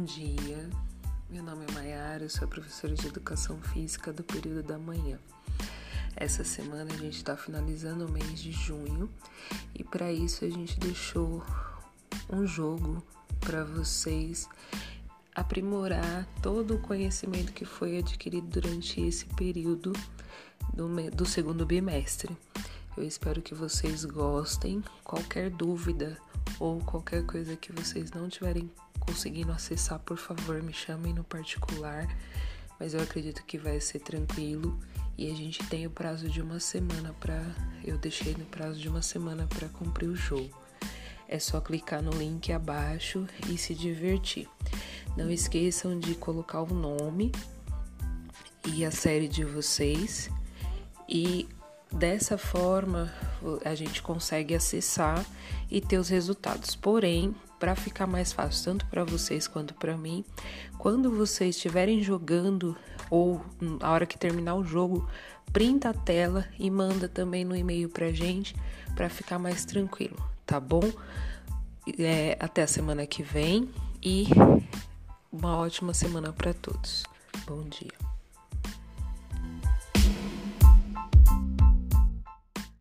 Bom dia, meu nome é Mayara, eu sou professora de Educação Física do período da manhã. Essa semana a gente está finalizando o mês de junho e para isso a gente deixou um jogo para vocês aprimorar todo o conhecimento que foi adquirido durante esse período do, do segundo bimestre. Eu espero que vocês gostem. Qualquer dúvida ou qualquer coisa que vocês não tiverem conseguindo acessar, por favor, me chamem no particular. Mas eu acredito que vai ser tranquilo e a gente tem o prazo de uma semana para eu deixei no prazo de uma semana para cumprir o jogo. É só clicar no link abaixo e se divertir. Não esqueçam de colocar o nome e a série de vocês e dessa forma a gente consegue acessar e ter os resultados. Porém, para ficar mais fácil tanto para vocês quanto para mim, quando vocês estiverem jogando ou na hora que terminar o jogo, printa a tela e manda também no e-mail pra gente para ficar mais tranquilo, tá bom? É, até a semana que vem e uma ótima semana para todos. Bom dia.